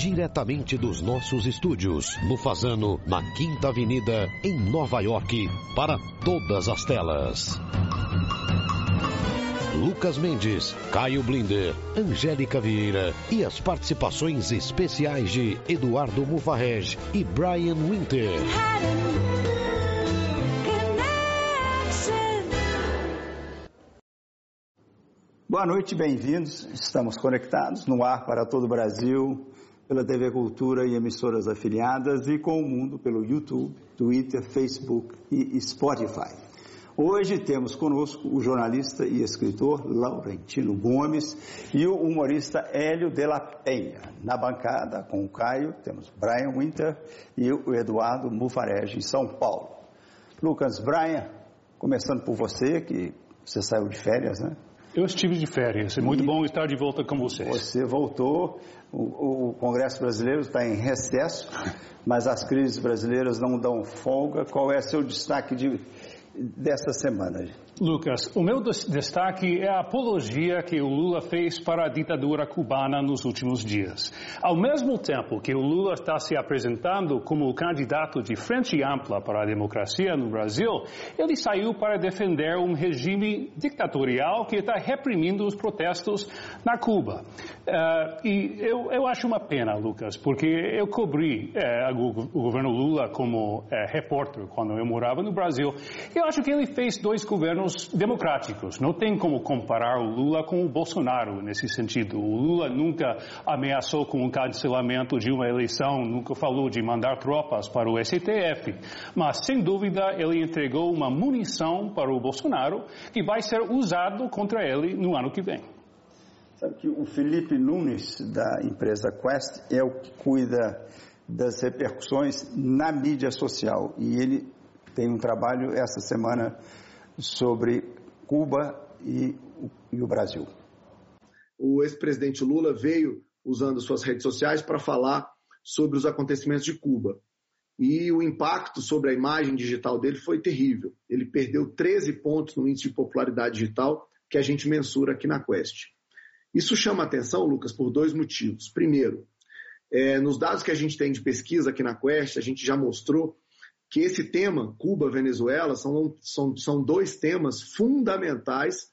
diretamente dos nossos estúdios, no Fazano, na Quinta Avenida, em Nova York, para todas as telas. Lucas Mendes, Caio Blinder, Angélica Vieira e as participações especiais de Eduardo Mufarrej e Brian Winter. Boa noite, bem-vindos. Estamos conectados no ar para todo o Brasil, pela TV Cultura e emissoras afiliadas e com o mundo pelo YouTube, Twitter, Facebook e Spotify. Hoje temos conosco o jornalista e escritor Laurentino Gomes e o humorista Hélio de la Penha. Na bancada, com o Caio, temos Brian Winter e o Eduardo Mufarege, em São Paulo. Lucas, Brian, começando por você, que você saiu de férias, né? Eu estive de férias. É muito e bom estar de volta com vocês. Você voltou. O, o Congresso Brasileiro está em recesso, mas as crises brasileiras não dão folga. Qual é seu destaque de, desta semana? Lucas, o meu destaque é a apologia que o Lula fez para a ditadura cubana nos últimos dias. Ao mesmo tempo que o Lula está se apresentando como o candidato de frente ampla para a democracia no Brasil, ele saiu para defender um regime ditatorial que está reprimindo os protestos na Cuba. Uh, e eu, eu, acho uma pena, Lucas, porque eu cobri uh, o, o, governo Lula como uh, repórter quando eu morava no Brasil. Eu acho que ele fez dois governos democráticos. Não tem como comparar o Lula com o Bolsonaro nesse sentido. O Lula nunca ameaçou com o cancelamento de uma eleição, nunca falou de mandar tropas para o STF. Mas, sem dúvida, ele entregou uma munição para o Bolsonaro que vai ser usado contra ele no ano que vem. Sabe que o Felipe Nunes, da empresa Quest, é o que cuida das repercussões na mídia social. E ele tem um trabalho essa semana sobre Cuba e, e o Brasil. O ex-presidente Lula veio usando suas redes sociais para falar sobre os acontecimentos de Cuba. E o impacto sobre a imagem digital dele foi terrível. Ele perdeu 13 pontos no índice de popularidade digital que a gente mensura aqui na Quest. Isso chama atenção, Lucas, por dois motivos. Primeiro, é, nos dados que a gente tem de pesquisa aqui na Quest, a gente já mostrou que esse tema, Cuba-Venezuela, são, são, são dois temas fundamentais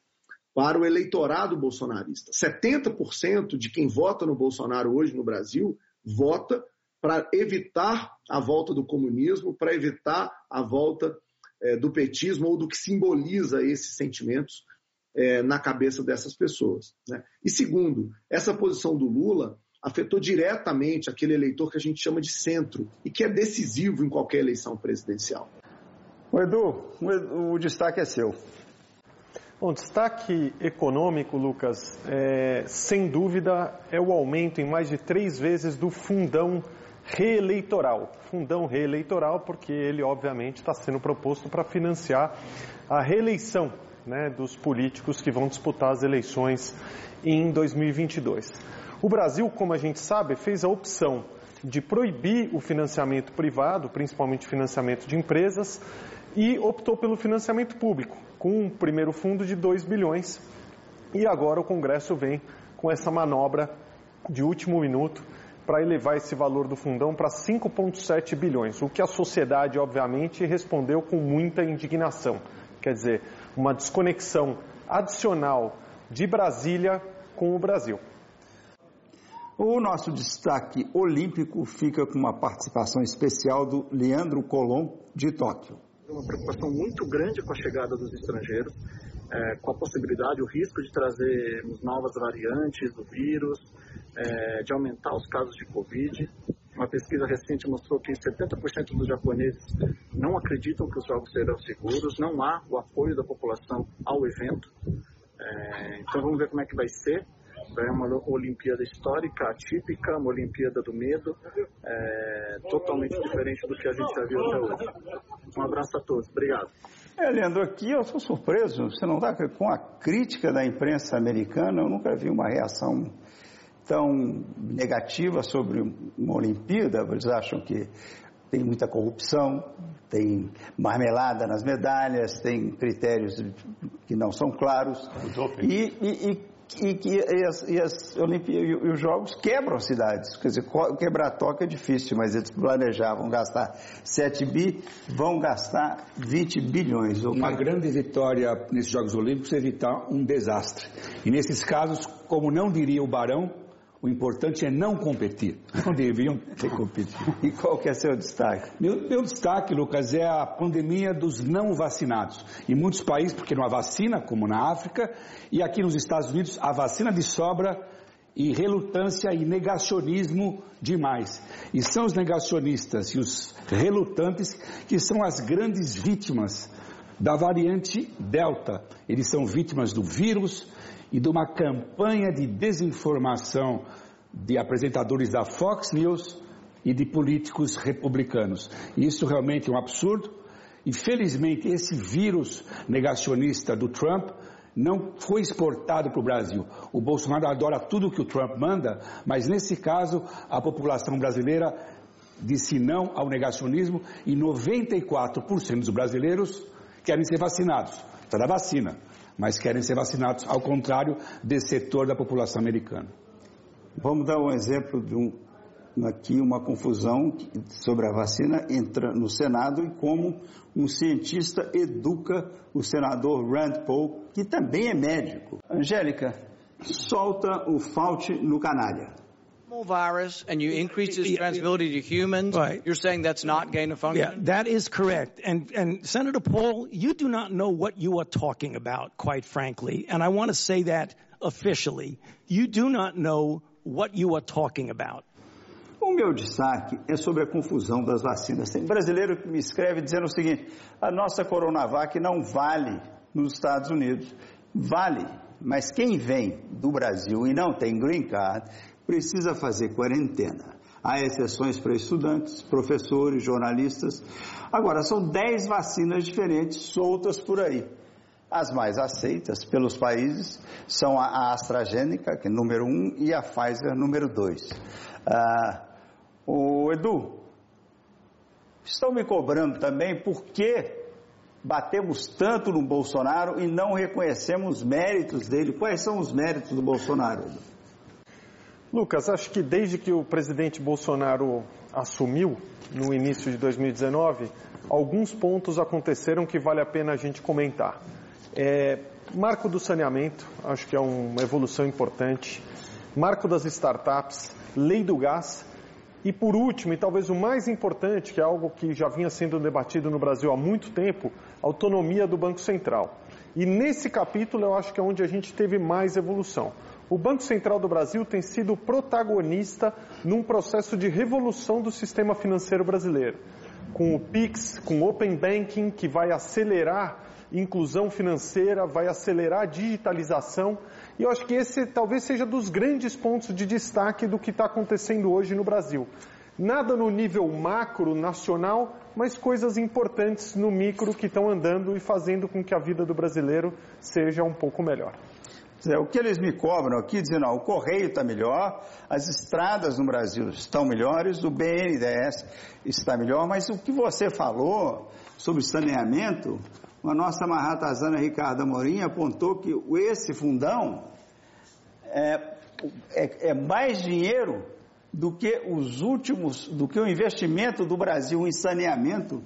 para o eleitorado bolsonarista. 70% de quem vota no Bolsonaro hoje no Brasil vota para evitar a volta do comunismo, para evitar a volta é, do petismo ou do que simboliza esses sentimentos é, na cabeça dessas pessoas. Né? E segundo, essa posição do Lula afetou diretamente aquele eleitor que a gente chama de centro e que é decisivo em qualquer eleição presidencial. O Edu, o, o destaque é seu. Bom, destaque econômico, Lucas, é, sem dúvida é o aumento em mais de três vezes do fundão reeleitoral. Fundão reeleitoral, porque ele, obviamente, está sendo proposto para financiar a reeleição né, dos políticos que vão disputar as eleições em 2022. O Brasil, como a gente sabe, fez a opção de proibir o financiamento privado, principalmente financiamento de empresas, e optou pelo financiamento público, com um primeiro fundo de 2 bilhões. E agora o Congresso vem com essa manobra de último minuto para elevar esse valor do fundão para 5,7 bilhões, o que a sociedade, obviamente, respondeu com muita indignação. Quer dizer, uma desconexão adicional de Brasília com o Brasil. O nosso destaque olímpico fica com uma participação especial do Leandro Colom, de Tóquio. Uma preocupação muito grande com a chegada dos estrangeiros, é, com a possibilidade, o risco de trazermos novas variantes do vírus, é, de aumentar os casos de Covid. Uma pesquisa recente mostrou que 70% dos japoneses não acreditam que os jogos serão seguros, não há o apoio da população ao evento. É, então vamos ver como é que vai ser. É uma Olimpíada histórica, atípica, uma Olimpíada do medo, é, totalmente diferente do que a gente já viu até hoje. Um abraço a todos, obrigado. É, Leandro, aqui eu sou surpreso, você não está com a crítica da imprensa americana, eu nunca vi uma reação tão negativa sobre uma Olimpíada, eles acham que tem muita corrupção, tem marmelada nas medalhas, tem critérios que não são claros. E, e, e e, que e, as, e, as e os jogos quebram cidades. Quer dizer, quebrar toca é difícil, mas eles planejavam gastar 7 bi, vão gastar 20 bilhões. Uma grande vitória nesses Jogos Olímpicos é evitar um desastre. E nesses casos, como não diria o Barão, o importante é não competir. Não deviam ter competido. E qual que é seu destaque? Meu, meu, destaque, Lucas, é a pandemia dos não vacinados. Em muitos países, porque não há vacina, como na África, e aqui nos Estados Unidos, a vacina de sobra e relutância e negacionismo demais. E são os negacionistas e os relutantes que são as grandes vítimas da variante Delta. Eles são vítimas do vírus, e de uma campanha de desinformação de apresentadores da Fox News e de políticos republicanos. Isso realmente é um absurdo. E felizmente esse vírus negacionista do Trump não foi exportado para o Brasil. O Bolsonaro adora tudo que o Trump manda, mas nesse caso a população brasileira disse não ao negacionismo e 94% dos brasileiros querem ser vacinados. Está da vacina mas querem ser vacinados, ao contrário desse setor da população americana. Vamos dar um exemplo de um, aqui uma confusão sobre a vacina entra no Senado e como um cientista educa o senador Rand Paul, que também é médico. Angélica, solta o Fauci no canalha virus and you increase its transmissibility to humans, right. you're saying that's not gain of function? Yeah, that is correct. And, and Senator Paul, you do not know what you are talking about, quite frankly. And I want to say that officially. You do not know what you are talking about. O meu destaque é sobre a confusão das vacinas. Tem brasileiro que me escreve dizendo o seguinte: a nossa Coronavac não vale nos Estados Unidos. Vale, mas quem vem do Brasil e não tem green card precisa fazer quarentena. Há exceções para estudantes, professores, jornalistas. Agora, são 10 vacinas diferentes soltas por aí. As mais aceitas pelos países são a AstraZeneca, que é número 1, um, e a Pfizer, número 2. Ah, o Edu, estão me cobrando também por que batemos tanto no Bolsonaro e não reconhecemos méritos dele. Quais são os méritos do Bolsonaro, Edu? Lucas, acho que desde que o presidente Bolsonaro assumiu, no início de 2019, alguns pontos aconteceram que vale a pena a gente comentar. É, marco do saneamento, acho que é uma evolução importante. Marco das startups, lei do gás. E por último, e talvez o mais importante, que é algo que já vinha sendo debatido no Brasil há muito tempo, autonomia do Banco Central. E nesse capítulo eu acho que é onde a gente teve mais evolução. O Banco Central do Brasil tem sido protagonista num processo de revolução do sistema financeiro brasileiro. Com o PIX, com o Open Banking, que vai acelerar inclusão financeira, vai acelerar a digitalização. E eu acho que esse talvez seja dos grandes pontos de destaque do que está acontecendo hoje no Brasil. Nada no nível macro, nacional, mas coisas importantes no micro que estão andando e fazendo com que a vida do brasileiro seja um pouco melhor. O que eles me cobram aqui, dizendo, ó, o correio está melhor, as estradas no Brasil estão melhores, o BNDES está melhor, mas o que você falou sobre saneamento, a nossa Mahatazana Ricardo Amorim apontou que esse fundão é, é, é mais dinheiro do que os últimos, do que o investimento do Brasil em saneamento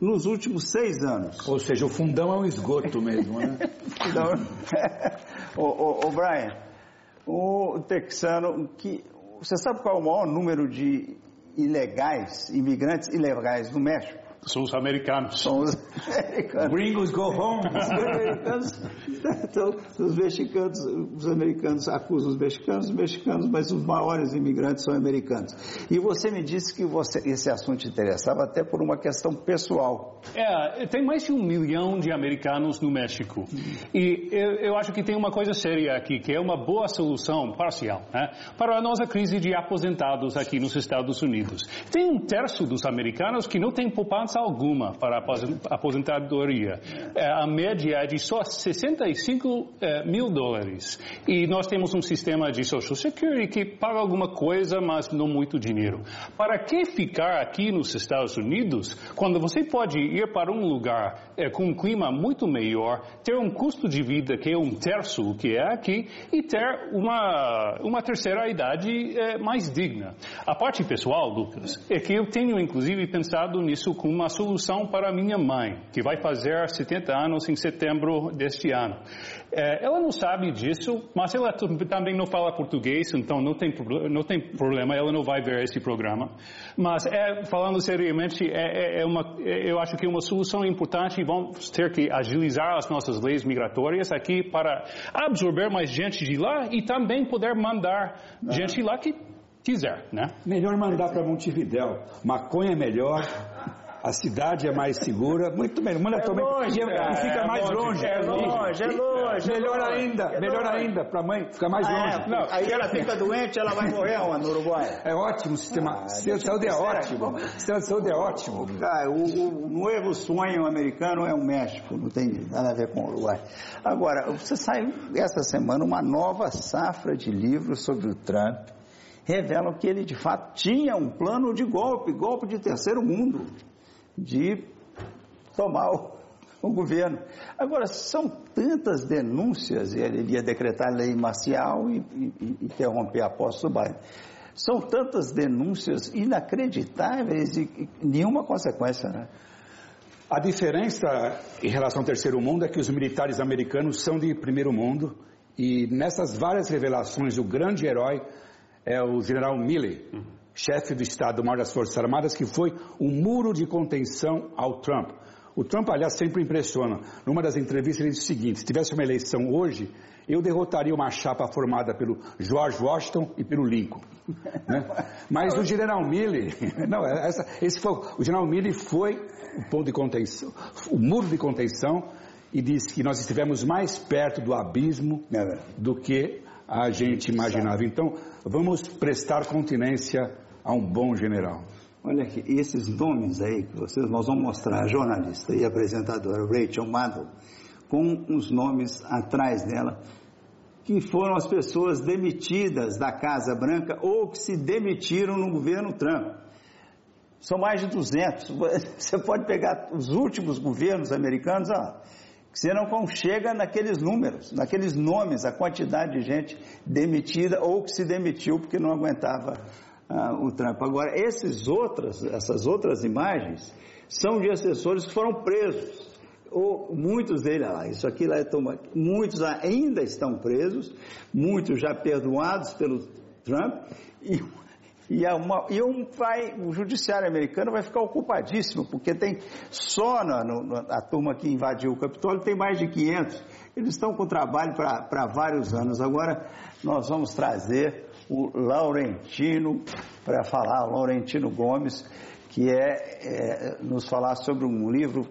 nos últimos seis anos. Ou seja, o fundão é um esgoto mesmo, né? então, o, o, Brian, o texano, que, você sabe qual é o maior número de ilegais, imigrantes ilegais no México? São os americanos. São os americanos. Gringos go home. Os americanos, então, os mexicanos, os americanos acusam os mexicanos, os mexicanos, mas os maiores imigrantes são americanos. E você me disse que você, esse assunto te interessava até por uma questão pessoal. É, tem mais de um milhão de americanos no México. E eu, eu acho que tem uma coisa séria aqui, que é uma boa solução parcial, né, para a nossa crise de aposentados aqui nos Estados Unidos. Tem um terço dos americanos que não tem poupança resposta alguma para a aposentadoria. É, a média é de só 65 é, mil dólares. E nós temos um sistema de Social Security que paga alguma coisa, mas não muito dinheiro. Para que ficar aqui nos Estados Unidos quando você pode ir para um lugar é, com um clima muito melhor, ter um custo de vida que é um terço o que é aqui e ter uma, uma terceira idade mais digna? A parte pessoal, Lucas, é que eu tenho inclusive pensado nisso como uma solução para minha mãe, que vai fazer 70 anos em setembro deste ano. É, ela não sabe disso, mas ela também não fala português, então não tem, não tem problema, ela não vai ver esse programa. Mas, é, falando seriamente, é, é, é uma, é, eu acho que é uma solução importante e vamos ter que agilizar as nossas leis migratórias aqui para absorver mais gente de lá e também poder mandar gente lá que quiser, né? Melhor mandar para Montevidéu. Maconha é melhor, a cidade é mais segura, muito melhor. Manda é longe, e fica é mais longe. É longe, é longe. Melhor é ainda, longe. melhor ainda, para a mãe ficar mais ah, longe. É, não, aí ela fica doente, ela vai morrer onde, no Uruguai? É ótimo, o sistema, ah, sistema de saúde é ótimo. O sistema de saúde é ótimo. Ah, o, o novo sonho americano é o México, não tem nada a ver com o Uruguai. Agora, você saiu essa semana uma nova safra de livros sobre o Trump revelam que ele de fato tinha um plano de golpe, golpe de terceiro mundo, de tomar o, o governo. Agora, são tantas denúncias, ele ia decretar lei marcial e, e, e interromper a posse do Biden. São tantas denúncias inacreditáveis e, e nenhuma consequência, né? A diferença em relação ao terceiro mundo é que os militares americanos são de primeiro mundo e nessas várias revelações o grande herói é o general Milley, uhum. Chefe do Estado-Maior das Forças Armadas, que foi um muro de contenção ao Trump. O Trump, aliás, sempre impressiona. Numa das entrevistas, ele disse o seguinte: se tivesse uma eleição hoje, eu derrotaria uma chapa formada pelo George Washington e pelo Lincoln. Né? Mas o General Milley, não, essa, esse foi, o General Milley foi o ponto de contenção, o muro de contenção e disse que nós estivemos mais perto do abismo é do que a gente imaginava. Então, vamos prestar continência a um bom general. Olha aqui, esses nomes aí que vocês, nós vamos mostrar, a jornalista e apresentadora Rachel Maddow, com os nomes atrás dela, que foram as pessoas demitidas da Casa Branca ou que se demitiram no governo Trump. São mais de 200. Você pode pegar os últimos governos americanos, ó, você não chega naqueles números, naqueles nomes, a quantidade de gente demitida ou que se demitiu porque não aguentava uh, o Trump. Agora, esses outras, essas outras imagens são de assessores que foram presos. Ou muitos deles, ah, isso aqui lá é toma, muitos ainda estão presos, muitos já perdoados pelo Trump, e e, uma, e um vai, o judiciário americano vai ficar ocupadíssimo, porque tem só na, no, a turma que invadiu o Capitólio tem mais de 500. Eles estão com trabalho para vários anos. Agora nós vamos trazer o Laurentino para falar, Laurentino Gomes, que é, é nos falar sobre um livro,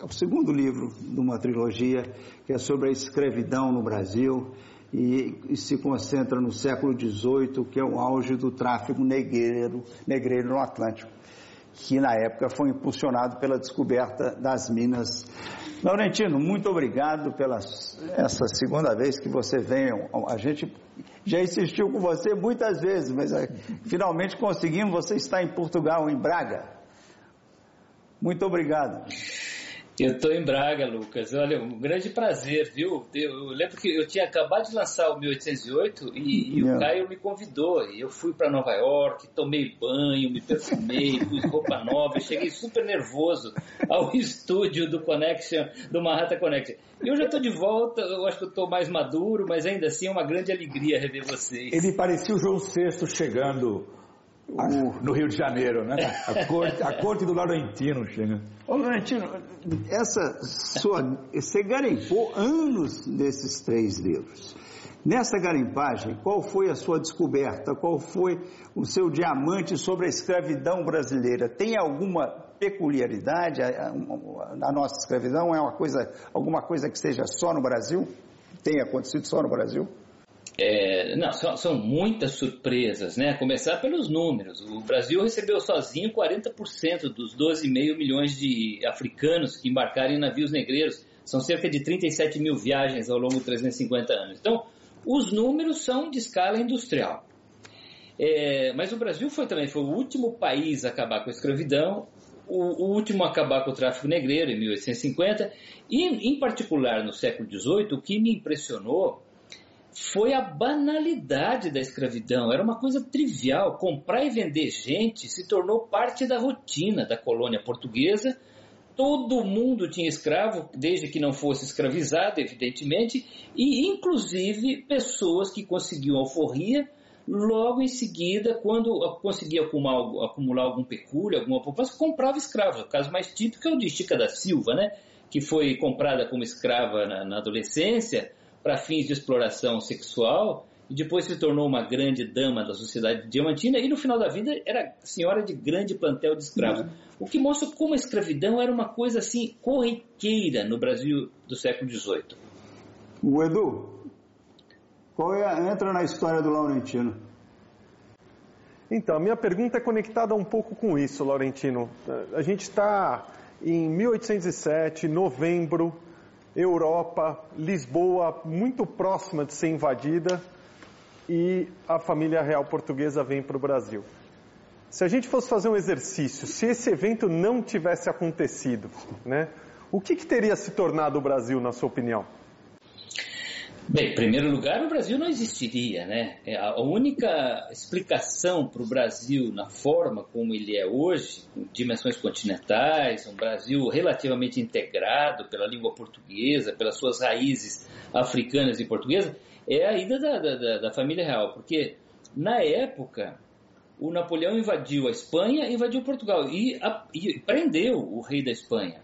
é o segundo livro de uma trilogia, que é sobre a escravidão no Brasil e, e, se concentra no século XVIII, que é o auge do tráfico negreiro, negreiro no Atlântico, que na época foi impulsionado pela descoberta das minas. Laurentino, muito obrigado pela essa segunda vez que você vem. A gente já insistiu com você muitas vezes, mas é, finalmente conseguimos. Você está em Portugal, em Braga. Muito obrigado. Eu estou em Braga, Lucas. Olha, um grande prazer, viu? Eu, lembro que eu tinha acabado de lançar o 1808 e, e o Caio me convidou. E eu fui para Nova York, tomei banho, me perfumei, pus roupa nova, cheguei super nervoso ao estúdio do Connection, do Manhattan Connection. E eu estou de volta, eu acho que eu estou mais maduro, mas ainda assim é uma grande alegria rever vocês. Ele parecia o João VI chegando no Rio de Janeiro, né? A corte, a corte do Laurentino chega. Ô Laurentino, essa sua, você garimpou anos nesses três livros. Nessa garimpagem, qual foi a sua descoberta? Qual foi o seu diamante sobre a escravidão brasileira? Tem alguma peculiaridade? A, a, a nossa escravidão é uma coisa, alguma coisa que seja só no Brasil? Tem acontecido só no Brasil? É, não, são, são, muitas surpresas, né? Começar pelos números. O Brasil recebeu sozinho 40% dos 12,5 milhões de africanos que embarcaram em navios negreiros. São cerca de 37 mil viagens ao longo de 350 anos. Então, os números são de escala industrial. É, mas o Brasil foi também foi o último país a acabar com a escravidão, o, o, último a acabar com o tráfico negreiro, em 1850, e, em particular, no século XVIII, o que me impressionou foi a banalidade da escravidão. Era uma coisa trivial. Comprar e vender gente se tornou parte da rotina da colônia portuguesa. Todo mundo tinha escravo, desde que não fosse escravizado, evidentemente, e inclusive pessoas que conseguiam alforria logo em seguida, quando conseguia acumular, acumular algum pecúlio, alguma poupança, comprava escravos. O caso mais típico é o de Chica da Silva, né? que foi comprada como escrava na, na adolescência, para fins de exploração sexual e depois se tornou uma grande dama da sociedade diamantina e no final da vida era senhora de grande plantel de escravos. Uhum. O que mostra como a escravidão era uma coisa assim corriqueira no Brasil do século XVIII. O Edu, qual é, entra na história do Laurentino? Então, a minha pergunta é conectada um pouco com isso, Laurentino. A gente está em 1807, novembro, Europa, Lisboa, muito próxima de ser invadida, e a família real portuguesa vem para o Brasil. Se a gente fosse fazer um exercício, se esse evento não tivesse acontecido, né, o que, que teria se tornado o Brasil, na sua opinião? Bem, em primeiro lugar, o Brasil não existiria, né? É, a única explicação para o Brasil na forma como ele é hoje, com dimensões continentais, um Brasil relativamente integrado pela língua portuguesa, pelas suas raízes africanas e portuguesas, é a ida da, da, da família real, porque na época o Napoleão invadiu a Espanha, invadiu Portugal e, a, e prendeu o rei da Espanha.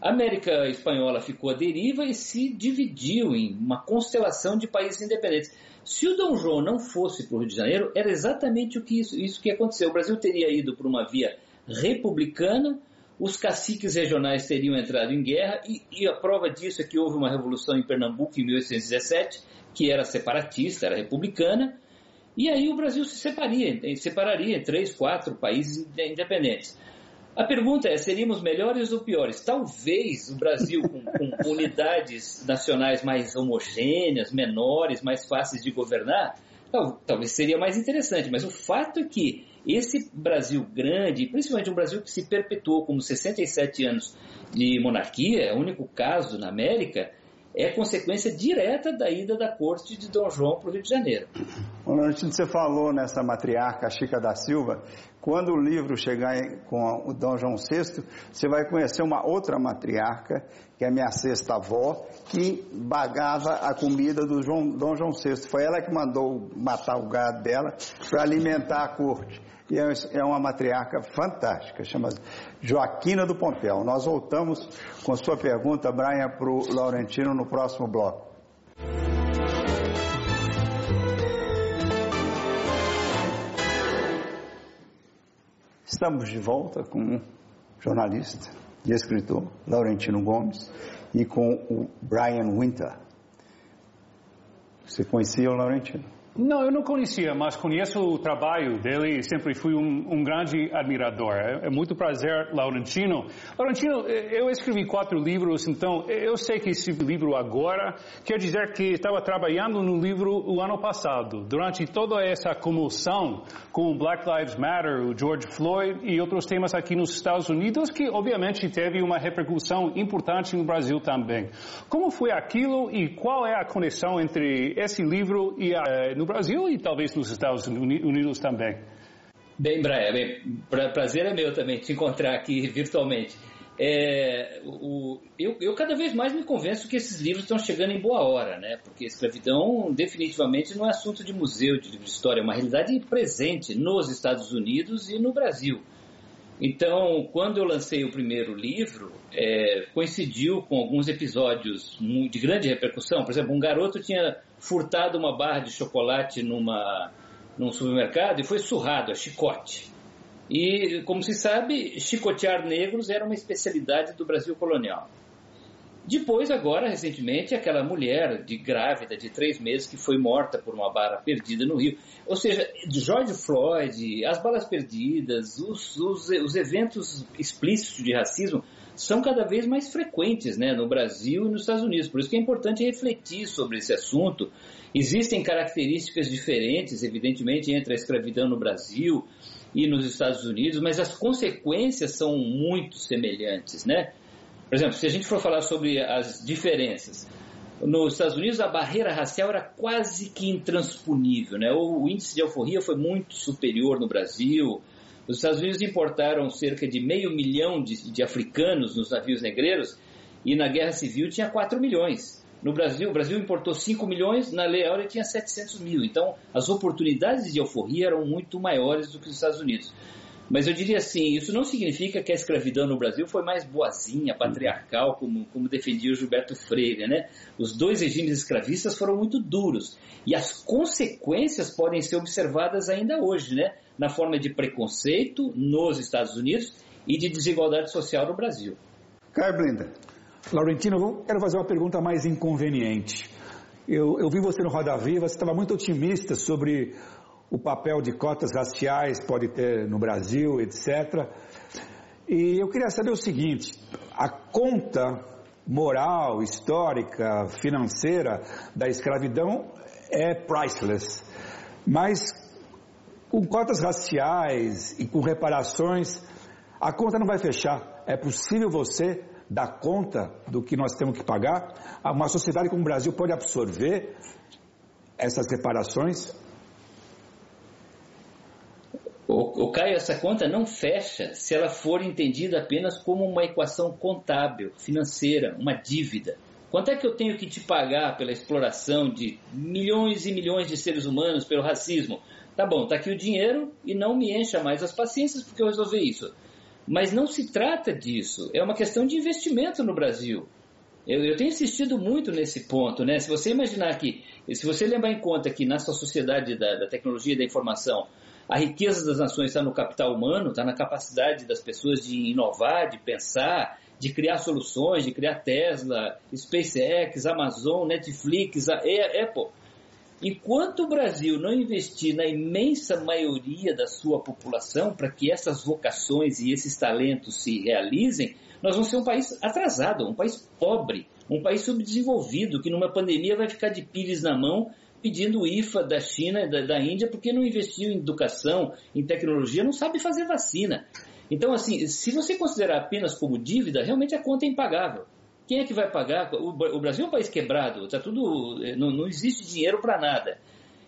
A América Espanhola ficou à deriva e se dividiu em uma constelação de países independentes. Se o Dom João não fosse para o Rio de Janeiro, era exatamente o que isso, isso que aconteceu. O Brasil teria ido por uma via republicana, os caciques regionais teriam entrado em guerra, e, e, a prova disso é que houve uma revolução em Pernambuco em 1817, que era separatista, era republicana, e aí o Brasil se separaria, separaria em três, quatro países independentes. A pergunta é: seríamos melhores ou piores? Talvez o Brasil, com, com unidades nacionais mais homogêneas, menores, mais fáceis de governar, tal, talvez seria mais interessante. Mas o fato é que esse Brasil grande, principalmente um Brasil que se perpetuou como 67 anos de monarquia, é o único caso na América, é consequência direta da ida da corte de Dom João para o Rio de Janeiro. Laurentino, você falou nessa matriarca Chica da Silva, quando o livro chegar com o Dom João VI, você vai conhecer uma outra matriarca, que é minha sexta avó, que bagava a comida do João, Dom João VI. Foi ela que mandou matar o gado dela para alimentar a corte. E é, é uma matriarca fantástica, chama Joaquina do Pompeu. Nós voltamos com sua pergunta, Brian, para o Laurentino no próximo bloco. Estamos de volta com o jornalista e escritor Laurentino Gomes e com o Brian Winter. Você conhecia o Laurentino? Não, eu não conhecia, mas conheço o trabalho dele e sempre fui um, um grande admirador. É, é, muito prazer, Laurentino. Laurentino, eu escrevi quatro livros, então eu sei que esse livro agora quer dizer que estava trabalhando no livro o ano passado, durante toda essa comoção com o Black Lives Matter, o George Floyd e outros temas aqui nos Estados Unidos, que obviamente teve uma repercussão importante no Brasil também. Como foi aquilo e qual é a conexão entre esse livro e a, no Brasil e talvez nos Estados Unidos também. Bem, Brian, bem, prazer é meu também te encontrar aqui virtualmente. É, o, eu, eu, cada vez mais me convenço que esses livros estão chegando em boa hora, né? Porque escravidão definitivamente não é assunto de museu, de livro de história, é uma realidade presente nos Estados Unidos e no Brasil. Então, quando eu lancei o primeiro livro, é, coincidiu com alguns episódios de grande repercussão. Por exemplo, um garoto tinha furtado uma barra de chocolate numa, num supermercado e foi surrado a chicote. E, como se sabe, chicotear negros era uma especialidade do Brasil colonial. Depois, agora, recentemente, aquela mulher de grávida de três meses que foi morta por uma bala perdida no Rio. Ou seja, George Floyd, as balas perdidas, os, os, os eventos explícitos de racismo são cada vez mais frequentes né, no Brasil e nos Estados Unidos. Por isso que é importante refletir sobre esse assunto. Existem características diferentes, evidentemente, entre a escravidão no Brasil e nos Estados Unidos, mas as consequências são muito semelhantes, né? Por exemplo, se a gente for falar sobre as diferenças, nos Estados Unidos a barreira racial era quase que intransponível, né? O índice de alforria foi muito superior no Brasil. Os Estados Unidos importaram cerca de meio milhão de, de africanos nos navios negreiros e na Guerra Civil tinha 4 milhões. No Brasil, o Brasil importou 5 milhões, na Lei Áurea tinha 700 mil. Então, as oportunidades de alforria eram muito maiores do que nos Estados Unidos. Mas eu diria assim, isso não significa que a escravidão no Brasil foi mais boazinha, patriarcal, como, como defendia o Gilberto Freire, né? Os dois regimes escravistas foram muito duros. E as consequências podem ser observadas ainda hoje, né? Na forma de preconceito nos Estados Unidos e de desigualdade social no Brasil. Caio Blinda. Laurentino, eu quero fazer uma pergunta mais inconveniente. Eu, eu vi você no Roda Viva, você estava muito otimista sobre o papel de cotas raciais pode ter no Brasil, etc. E eu queria saber o seguinte: a conta moral, histórica, financeira da escravidão é priceless, mas com cotas raciais e com reparações, a conta não vai fechar. É possível você dar conta do que nós temos que pagar? Uma sociedade como o Brasil pode absorver essas reparações? O, Caio, essa conta não fecha se ela for entendida apenas como uma equação contábil, financeira, uma dívida. Quanto é que eu tenho que te pagar pela exploração de milhões e milhões de seres humanos, pelo racismo? Tá bom, tá aqui o dinheiro e não me encha mais as paciências porque eu resolvi isso. Mas não se trata disso, é uma questão de investimento no Brasil. Eu, eu, tenho insistido muito nesse ponto, né? Se você imaginar que, se você levar em conta que nessa sociedade da, da tecnologia e da informação, a riqueza das nações está no capital humano, está na capacidade das pessoas de inovar, de pensar, de criar soluções, de criar Tesla, SpaceX, Amazon, Netflix, Apple. Enquanto o Brasil não investir na imensa maioria da sua população para que essas vocações e esses talentos se realizem, nós vamos ser um país atrasado, um país pobre, um país subdesenvolvido, que numa pandemia vai ficar de pires na mão pedindo o IFA da China da, da Índia porque não investiu em educação, em tecnologia, não sabe fazer vacina. Então, assim, se você considerar apenas como dívida, realmente a conta é impagável. Quem é que vai pagar? O, o Brasil é um país quebrado, tá tudo, eh, não, não existe dinheiro para nada.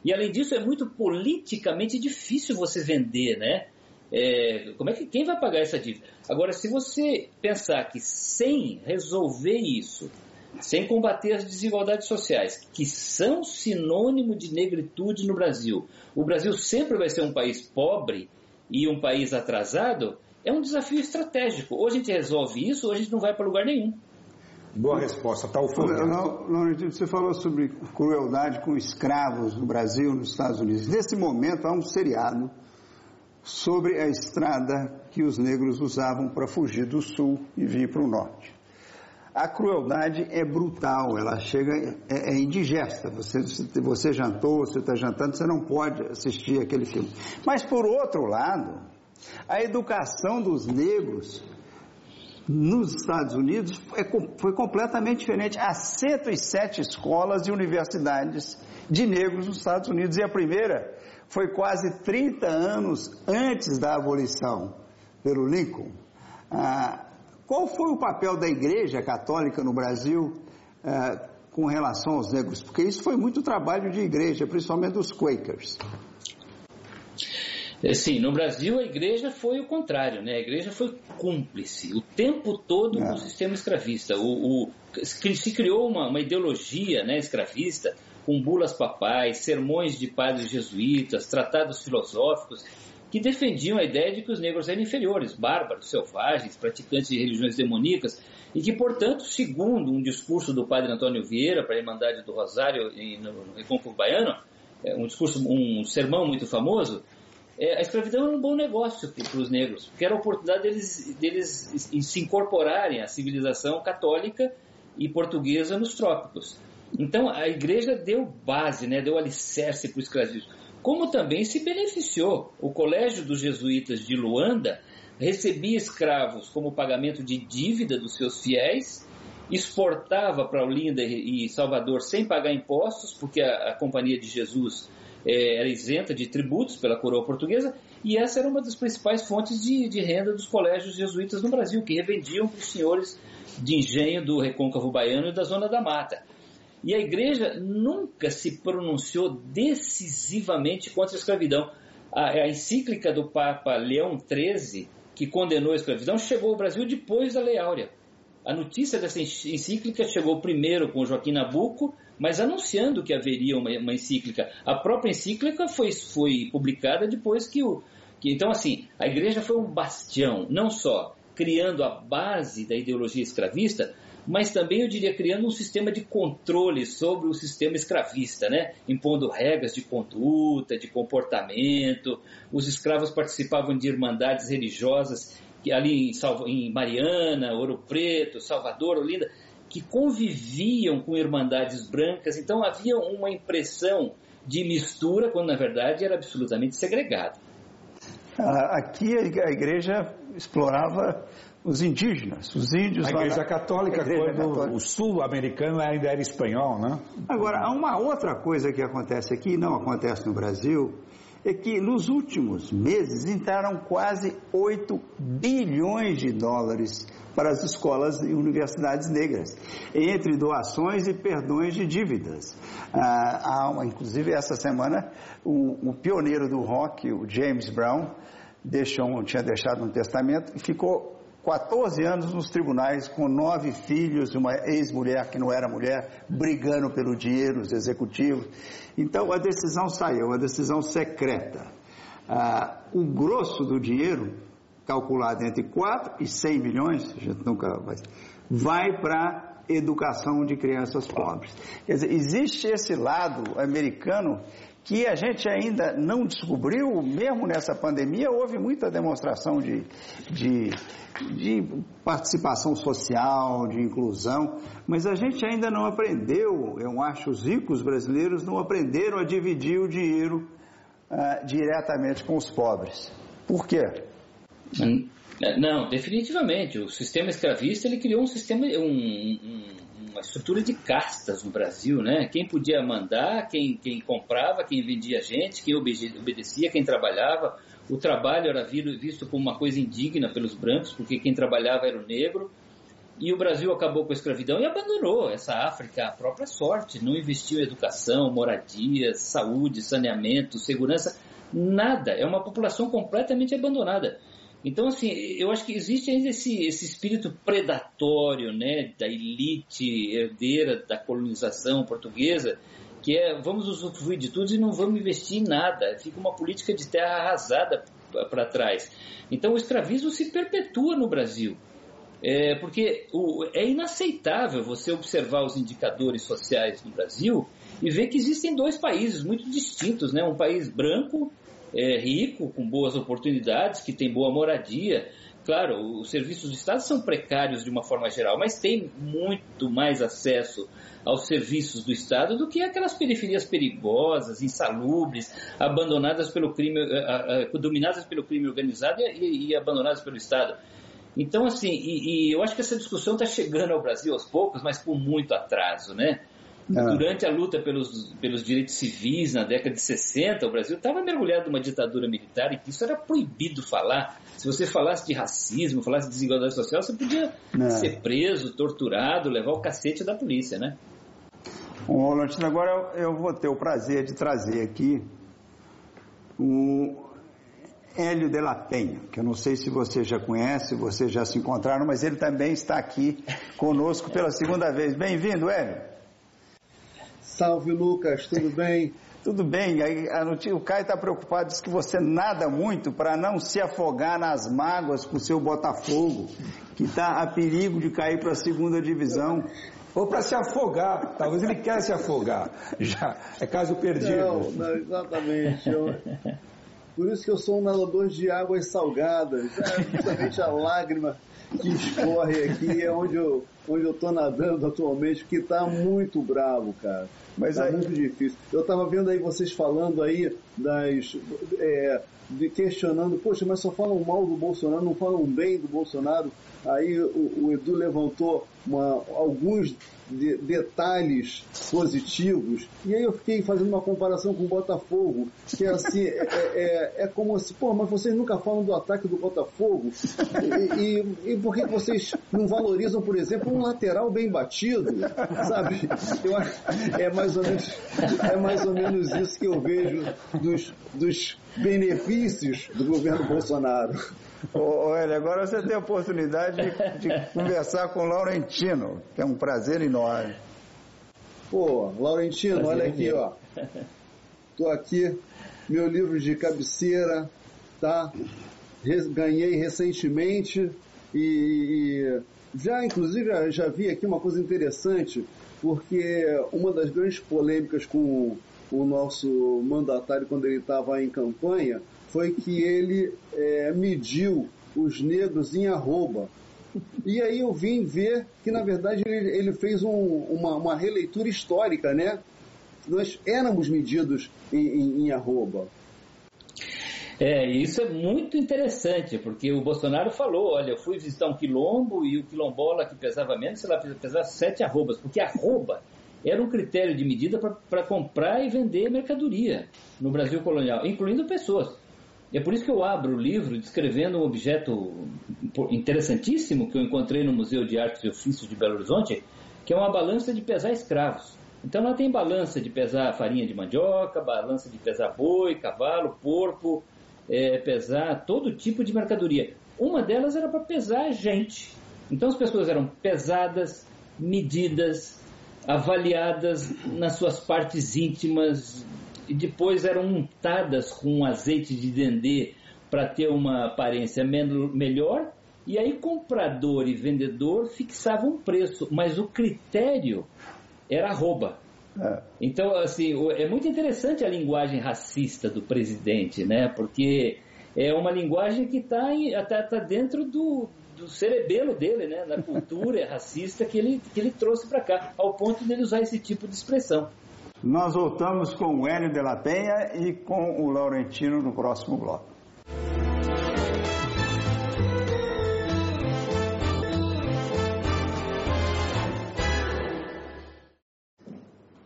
E além disso, é muito politicamente difícil você vender, né? É, como é que quem vai pagar essa dívida? Agora, se você pensar que sem resolver isso, sem combater as desigualdades sociais, que são sinônimo de negritude no Brasil, o Brasil sempre vai ser um país pobre e um país atrasado, é um desafio estratégico. Ou a gente resolve isso, ou a gente não vai para lugar nenhum. Boa resposta, está o Laurentino, você falou sobre crueldade com escravos no Brasil, nos Estados Unidos. Nesse momento há um seriado sobre a estrada que os negros usavam para fugir do sul e vir para o norte a crueldade é brutal, ela chega, é, é indigesta. Você, você jantou, você está jantando, você não pode assistir aquele filme. Mas, por outro lado, a educação dos negros nos Estados Unidos é, foi completamente diferente. Há 107 escolas e universidades de negros nos Estados Unidos, e a primeira foi quase 30 anos antes da abolição pelo Lincoln. Ah, qual foi o papel da Igreja Católica no Brasil eh, com relação aos negros? Porque isso foi muito trabalho de igreja, principalmente dos Quakers. É, sim, no Brasil a igreja foi o contrário, né? A igreja foi cúmplice o tempo todo é. com o sistema escravista. O, o, se criou uma, uma ideologia né, escravista com bulas papais, sermões de padres jesuítas, tratados filosóficos que defendiam a ideia de que os negros eram inferiores, bárbaros, selvagens, praticantes de religiões demoníacas, e que, portanto, segundo um discurso do padre Antônio Vieira para a Irmandade do Rosário no Recôncavo Baiano, é, um discurso, um sermão muito famoso, é, a escravidão era um bom negócio para os negros, porque era a oportunidade deles, deles se incorporarem à civilização católica e portuguesa nos trópicos. Então a igreja deu base, né, deu alicerce para o escravismo. Como também se beneficiou. O Colégio dos Jesuítas de Luanda recebia escravos como pagamento de dívida dos seus fiéis, exportava para Olinda e Salvador sem pagar impostos, porque a, a Companhia de Jesus é, era isenta de tributos pela coroa portuguesa, e essa era uma das principais fontes de, de renda dos colégios jesuítas no Brasil, que revendiam para os senhores de engenho do recôncavo baiano e da zona da mata. E a igreja nunca se pronunciou decisivamente contra a escravidão. A, a encíclica do Papa Leão XIII, que condenou a escravidão, chegou ao Brasil depois da Lei Áurea. A notícia dessa encíclica chegou primeiro com Joaquim Nabuco, mas anunciando que haveria uma, uma encíclica. A própria encíclica foi, foi publicada depois que o. Que, então, assim, a igreja foi um bastião, não só criando a base da ideologia escravista, mas também, eu diria, criando um sistema de controle sobre o sistema escravista, né? impondo regras de conduta, de comportamento. Os escravos participavam de irmandades religiosas que ali em, em Mariana, Ouro Preto, Salvador, Olinda, que conviviam com irmandades brancas. Então havia uma impressão de mistura, quando na verdade era absolutamente segregado. Ah, aqui a igreja explorava os indígenas, os índios. A Igreja Católica, igreja quando Católica. o sul-americano ainda era espanhol, né? Agora, há uma outra coisa que acontece aqui, não acontece no Brasil, é que nos últimos meses entraram quase 8 bilhões de dólares para as escolas e universidades negras, entre doações e perdões de dívidas. Ah, há uma, inclusive, essa semana, o, o pioneiro do rock, o James Brown, deixou, tinha deixado um testamento e ficou 14 anos nos tribunais com nove filhos, uma ex-mulher que não era mulher, brigando pelo dinheiro, os executivos. Então a decisão saiu, uma decisão secreta. Ah, o grosso do dinheiro, calculado entre 4 e 100 milhões, a gente nunca vai, vai para educação de crianças pobres. Quer dizer, existe esse lado americano que a gente ainda não descobriu, mesmo nessa pandemia, houve muita demonstração de, de, de, participação social, de inclusão, mas a gente ainda não aprendeu, eu acho, os ricos brasileiros não aprenderam a dividir o dinheiro uh, diretamente com os pobres. Por quê? Hum, não, definitivamente. O sistema escravista ele criou um sistema, um, um uma estrutura de castas no Brasil, né? Quem podia mandar, quem, quem comprava, quem vendia gente, quem obedecia, quem trabalhava. O trabalho era visto como uma coisa indigna pelos brancos, porque quem trabalhava era o negro. E o Brasil acabou com a escravidão e abandonou essa África à própria sorte. Não investiu em educação, moradia, saúde, saneamento, segurança, nada. É uma população completamente abandonada. Então, assim, eu acho que existe ainda esse, esse espírito predatório, né, da elite herdeira da colonização portuguesa, que é vamos usufruir de tudo e não vamos investir em nada. Fica uma política de terra arrasada para trás. Então, o escravismo se perpetua no Brasil. É, porque o, é inaceitável você observar os indicadores sociais no Brasil e ver que existem dois países muito distintos, né? Um país branco é, rico, com boas oportunidades, que tem boa moradia. Claro, os serviços do Estado são precários de uma forma geral, mas tem muito mais acesso aos serviços do Estado do que aquelas periferias perigosas, insalubres, abandonadas pelo crime, dominadas pelo crime organizado e, e abandonadas pelo Estado. Então, assim, e, e eu acho que essa discussão está chegando ao Brasil aos poucos, mas com muito atraso, né? Ah. Durante a luta pelos, pelos direitos civis na década de 60, o Brasil estava mergulhado numa ditadura militar e que isso era proibido falar. Se você falasse de racismo, falasse de desigualdade social, você podia. Ah. ser preso, torturado, levar o cacete da polícia, né? Bom, Rolantino, agora eu vou ter o prazer de trazer aqui o Hélio de la Penha, que eu não sei se você já conhece, vocês já se encontraram, mas ele também está aqui conosco pela segunda vez. Bem-vindo, Hélio. Salve Lucas, tudo bem? Tudo bem, a notícia, o Caio está preocupado, diz que você nada muito para não se afogar nas mágoas com o seu Botafogo, que está a perigo de cair para a segunda divisão. Ou para se afogar, talvez ele quer se afogar, já é caso perdido. Não, não exatamente. Eu, por isso que eu sou um nadador de águas salgadas, é justamente a lágrima que escorre aqui é onde eu onde eu estou nadando atualmente, que está muito bravo, cara. Mas tá é muito difícil. Eu estava vendo aí vocês falando aí das. É, de questionando, poxa, mas só falam mal do Bolsonaro, não falam bem do Bolsonaro. Aí o, o Edu levantou uma, alguns de, detalhes positivos. E aí eu fiquei fazendo uma comparação com o Botafogo, que é assim, é, é, é como assim, pô, mas vocês nunca falam do ataque do Botafogo. E, e, e por que vocês não valorizam, por exemplo, um lateral bem batido? Sabe? Eu, é, mais ou menos, é mais ou menos isso que eu vejo dos, dos benefícios do governo Bolsonaro. Olha, agora você tem a oportunidade de, de conversar com o Laurentino, que é um prazer enorme. Pô, Laurentino, olha aqui, ó. Tô aqui, meu livro de cabeceira, tá? Ganhei recentemente e, e já, inclusive, já vi aqui uma coisa interessante, porque uma das grandes polêmicas com o nosso mandatário quando ele estava em campanha foi que ele é, mediu os negros em arroba. E aí eu vim ver que, na verdade, ele, ele fez um, uma, uma, releitura histórica, né? Nós éramos medidos em, em, em arroba. É, isso é muito interessante, porque o Bolsonaro falou, olha, eu fui visitar um quilombo e o quilombola que pesava menos, sei lá, pesava sete arrobas, porque arroba era um critério de medida para comprar e vender mercadoria no Brasil colonial, incluindo pessoas. E é por isso que eu abro o livro descrevendo um objeto interessantíssimo que eu encontrei no Museu de Artes e Ofícios de Belo Horizonte, que é uma balança de pesar escravos. Então lá tem balança de pesar farinha de mandioca, balança de pesar boi, cavalo, porco, é, pesar todo tipo de mercadoria. Uma delas era para pesar gente. Então as pessoas eram pesadas, medidas, avaliadas nas suas partes íntimas, e depois eram untadas com azeite de dendê para ter uma aparência melhor. E aí comprador e vendedor fixavam um preço, mas o critério era arroba. É. Então, assim, é muito interessante a linguagem racista do presidente, né? Porque é uma linguagem que está tá, tá dentro do, do cerebelo dele, né? Na cultura racista que ele, que ele trouxe para cá, ao ponto de ele usar esse tipo de expressão. Nós voltamos com o Hélio de la Penha e com o Laurentino no próximo bloco.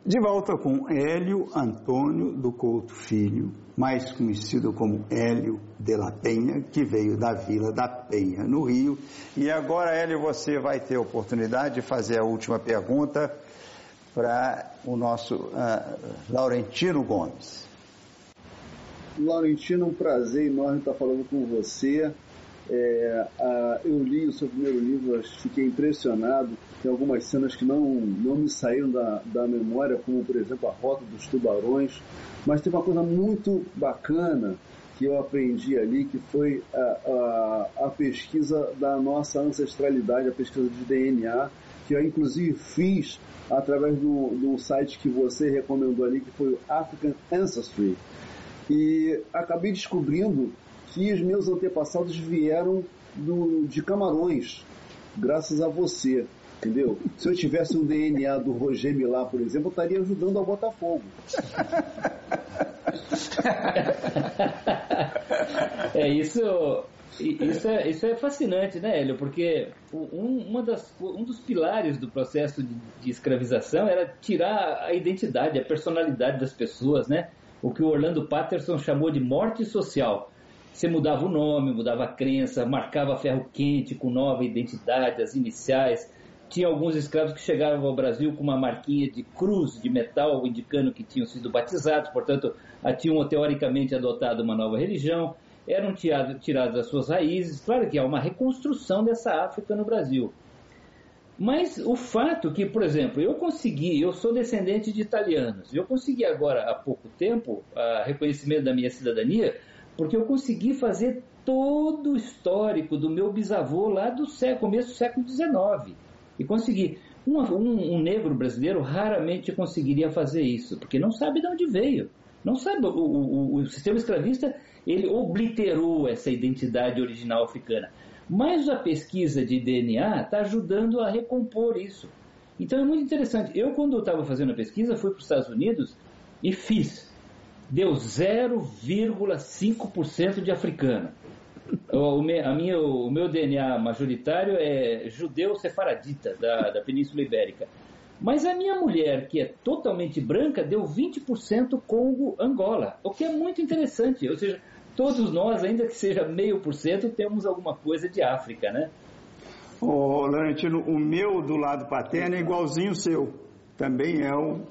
De volta com Hélio Antônio do Couto Filho, mais conhecido como Hélio de la Penha, que veio da Vila da Penha, no Rio. E agora, Hélio, você vai ter a oportunidade de fazer a última pergunta para o nosso uh, Laurentino Gomes. Laurentino, um prazer enorme estar falando com você. É, eu li o seu primeiro livro, fiquei impressionado. Tem algumas cenas que não, não me saíram da, da memória, como por exemplo a Rota dos Tubarões. Mas tem uma coisa muito bacana que eu aprendi ali, que foi a, a, a pesquisa da nossa ancestralidade, a pesquisa de DNA, que eu inclusive fiz através do, do site que você recomendou ali, que foi o African Ancestry. E acabei descobrindo que os meus antepassados vieram do, de Camarões, graças a você. Entendeu? Se eu tivesse um DNA do Roger Milá, por exemplo, eu estaria ajudando ao Botafogo. é isso isso é, isso é fascinante, né, Hélio? Porque um, uma das, um dos pilares do processo de, de, escravização era tirar a identidade, a personalidade das pessoas, né? O que o Orlando Patterson chamou de morte social. Você mudava o nome, mudava a crença, marcava ferro quente com nova identidade, as iniciais. Tinha alguns escravos que chegavam ao Brasil com uma marquinha de cruz de metal indicando que tinham sido batizados, portanto, tinham teoricamente adotado uma nova religião eram tiradas as suas raízes. Claro que há uma reconstrução dessa África no Brasil. Mas o fato que, por exemplo, eu consegui, eu sou descendente de italianos, eu consegui agora há pouco tempo a reconhecimento da minha cidadania, porque eu consegui fazer todo o histórico do meu bisavô lá do século, começo do século XIX. E consegui. Um, um, um, negro brasileiro raramente conseguiria fazer isso, porque não sabe de onde veio. Não sabe. O, o, o sistema escravista ele obliterou essa identidade original africana. Mas a pesquisa de DNA está ajudando a recompor isso. Então é muito interessante. Eu, quando estava fazendo a pesquisa, fui para os Estados Unidos e fiz. Deu 0,5% de africano. O, a minha, o meu DNA majoritário é judeu sefaradita da, da Península Ibérica. Mas a minha mulher, que é totalmente branca, deu 20% Congo-Angola, o que é muito interessante. Ou seja, todos nós, ainda que seja meio por cento, temos alguma coisa de África, né? Ô, Laurentino, o meu do lado paterno é igualzinho o seu. Também é, um,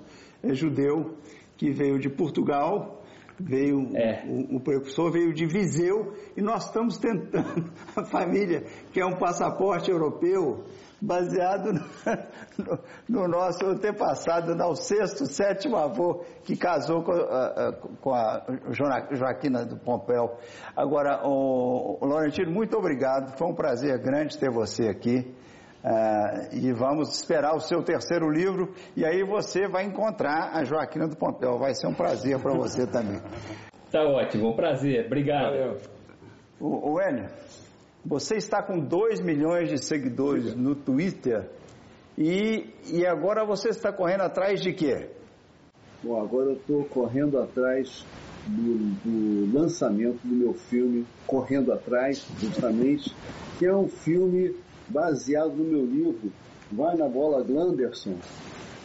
é judeu que veio de Portugal, veio é. o, o, precursor veio de Viseu e nós estamos tentando a família que é um passaporte europeu baseado no, no, no nosso antepassado, no sexto, sétimo avô que casou com, a, com a Joaquina do Pompeu. Agora, o, o Laurentino, muito obrigado, foi um prazer grande ter você aqui. Uh, e vamos esperar o seu terceiro livro e aí você vai encontrar a Joaquina do Pompeu. Vai ser um prazer para você também. Tá ótimo, um prazer. Obrigado. Valeu. O, o Hélio, você está com 2 milhões de seguidores no Twitter e, e agora você está correndo atrás de quê? Bom, agora eu estou correndo atrás do, do, lançamento do meu filme Correndo Atrás, justamente, que é um filme baseado no meu livro Vai na Bola Glanderson.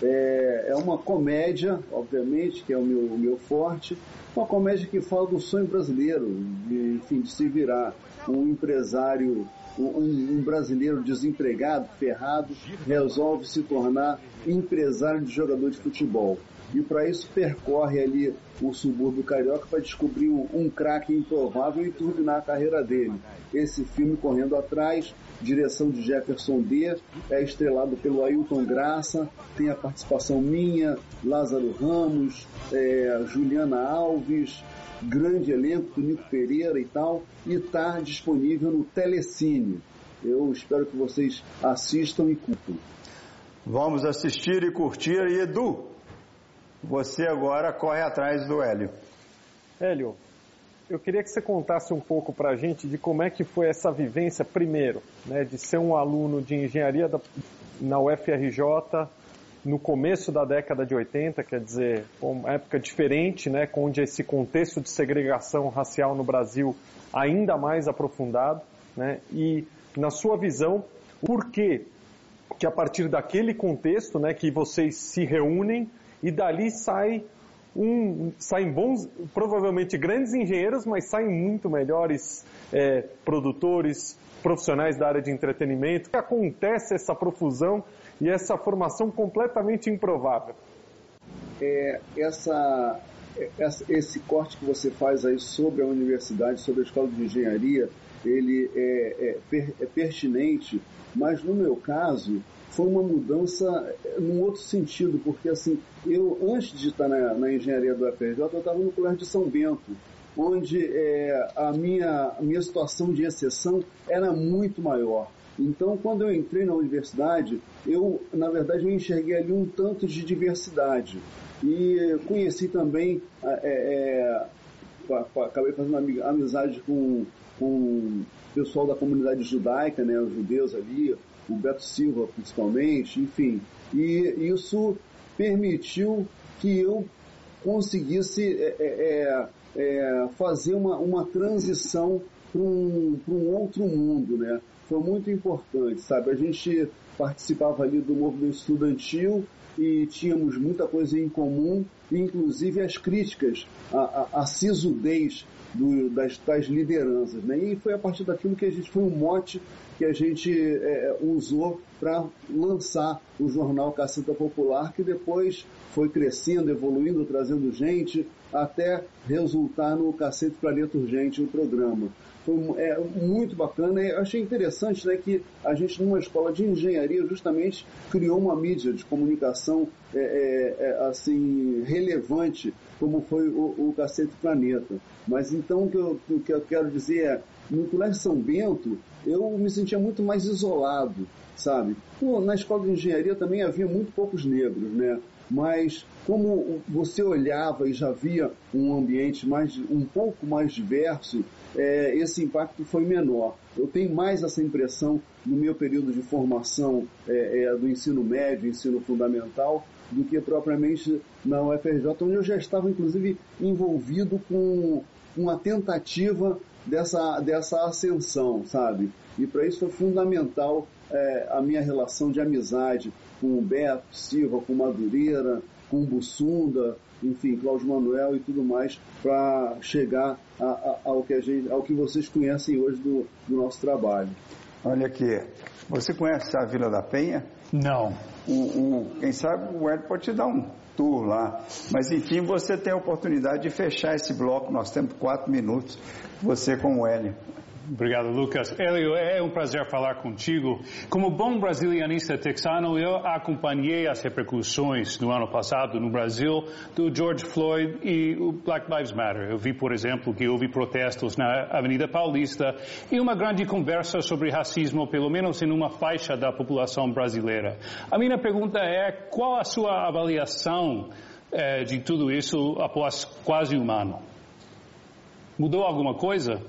É, é uma comédia, obviamente, que é o meu, o meu forte, uma comédia que fala do sonho brasileiro, de, enfim, de se virar um empresário, um, um brasileiro desempregado, ferrado, resolve se tornar empresário de jogador de futebol. E para isso percorre ali o subúrbio carioca para descobrir um, craque improvável e turbinar a carreira dele. Esse filme correndo atrás, direção de Jefferson D, é estrelado pelo Ailton Graça, tem a participação minha, Lázaro Ramos, é, Juliana Alves, grande elenco, Nico Pereira e tal, e está disponível no Telecine. Eu espero que vocês assistam e curtam. Vamos assistir e curtir. E Edu, você agora corre atrás do Hélio. Hélio, eu queria que você contasse um pouco para a gente de como é que foi essa vivência, primeiro, né, de ser um aluno de engenharia da, na UFRJ, no começo da década de 80, quer dizer, uma época diferente, né, onde esse contexto de segregação racial no Brasil ainda mais aprofundado, né, e na sua visão, por que que a partir daquele contexto, né, que vocês se reúnem e dali sai um, saem bons, provavelmente grandes engenheiros, mas saem muito melhores é, produtores, profissionais da área de entretenimento. Acontece essa profusão e essa formação completamente improvável. É, essa, esse corte que você faz aí sobre a universidade, sobre a escola de engenharia, ele é, é, é pertinente, mas no meu caso foi uma mudança é, num outro sentido, porque assim, eu antes de estar na, na engenharia do UFRJ, eu estava no colégio de São Bento, onde é, a, minha, a minha situação de exceção era muito maior. Então, quando eu entrei na universidade, eu, na verdade, eu enxerguei ali um tanto de diversidade. E conheci também, é, é, acabei fazendo amizade com, com o pessoal da comunidade judaica, né, os judeus ali, o Beto Silva principalmente, enfim. E isso permitiu que eu conseguisse é, é, é, é fazer uma, uma transição para um, um outro mundo, né? foi muito importante, sabe? A gente participava ali do movimento estudantil e tínhamos muita coisa em comum, inclusive as críticas à, à, à sisudez do, das, das lideranças. Né? E foi a partir daquilo que a gente foi um mote que a gente é, usou para lançar o jornal Caceta Popular, que depois foi crescendo, evoluindo, trazendo gente, até resultar no Cacete Planeta Urgente, o programa foi é, muito bacana. E achei interessante né, que a gente, numa escola de engenharia, justamente criou uma mídia de comunicação é, é, é assim relevante, como foi o, o Cacete Planeta. Mas então o que, eu, o que eu quero dizer é, no Colégio São Bento, eu me sentia muito mais isolado, sabe? Na escola de engenharia também havia muito poucos negros, né? Mas como você olhava e já via um ambiente mais, um pouco mais diverso, é, esse impacto foi menor. Eu tenho mais essa impressão no meu período de formação é, é, do ensino médio, ensino fundamental, do que propriamente na UFRJ, onde eu já estava, inclusive, envolvido com uma tentativa dessa, dessa ascensão, sabe? E para isso foi fundamental é, a minha relação de amizade com o Beto Silva, com Madureira, com o Bussunda, enfim, Cláudio Manuel e tudo mais, para chegar a, a, ao, que a gente, ao que vocês conhecem hoje do, do nosso trabalho. Olha aqui, você conhece a Vila da Penha? Não. O, o, quem sabe o Ed pode te dar um tour lá. Mas enfim, você tem a oportunidade de fechar esse bloco. Nós temos quatro minutos. Você com o Hélio. Obrigado, Lucas. Hélio, é um prazer falar contigo. Como bom brasilianista texano, eu acompanhei as repercussões no ano passado no Brasil do George Floyd e o Black Lives Matter. Eu vi, por exemplo, que houve protestos na Avenida Paulista e uma grande conversa sobre racismo, pelo menos em uma faixa da população brasileira. A minha pergunta é, qual a sua avaliação eh, de tudo isso após quase um ano? Mudou alguma coisa?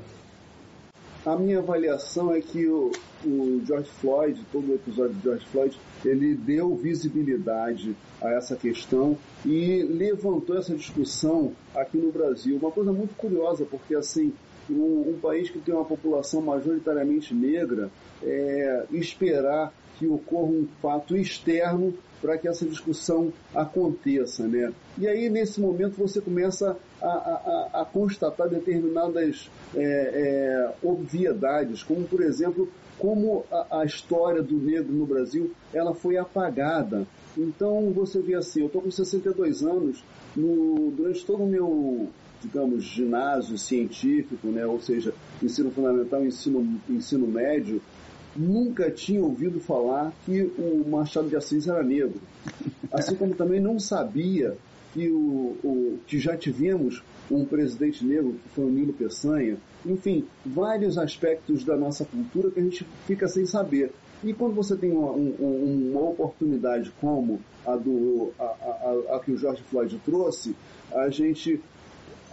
A minha avaliação é que o, o George Floyd, todo o episódio de George Floyd, ele deu visibilidade a essa questão e levantou essa discussão aqui no Brasil. Uma coisa muito curiosa, porque assim, um, um país que tem uma população majoritariamente negra, é, esperar que ocorra um fato externo para que essa discussão aconteça, né? E aí nesse momento você começa a, a, a constatar determinadas é, é, obviedades, como por exemplo como a, a, história do negro no Brasil ela foi apagada. Então você vê assim, eu estou com 62 anos, no, durante todo o meu digamos ginásio científico, né, ou seja, ensino fundamental, ensino ensino médio, nunca tinha ouvido falar que o Machado de Assis era negro. Assim como também não sabia que, o, o, que já tivemos um presidente negro, que foi o Nilo Peçanha. Enfim, vários aspectos da nossa cultura que a gente fica sem saber. E quando você tem uma, um, uma oportunidade como a, do, a, a, a que o George Floyd trouxe, a gente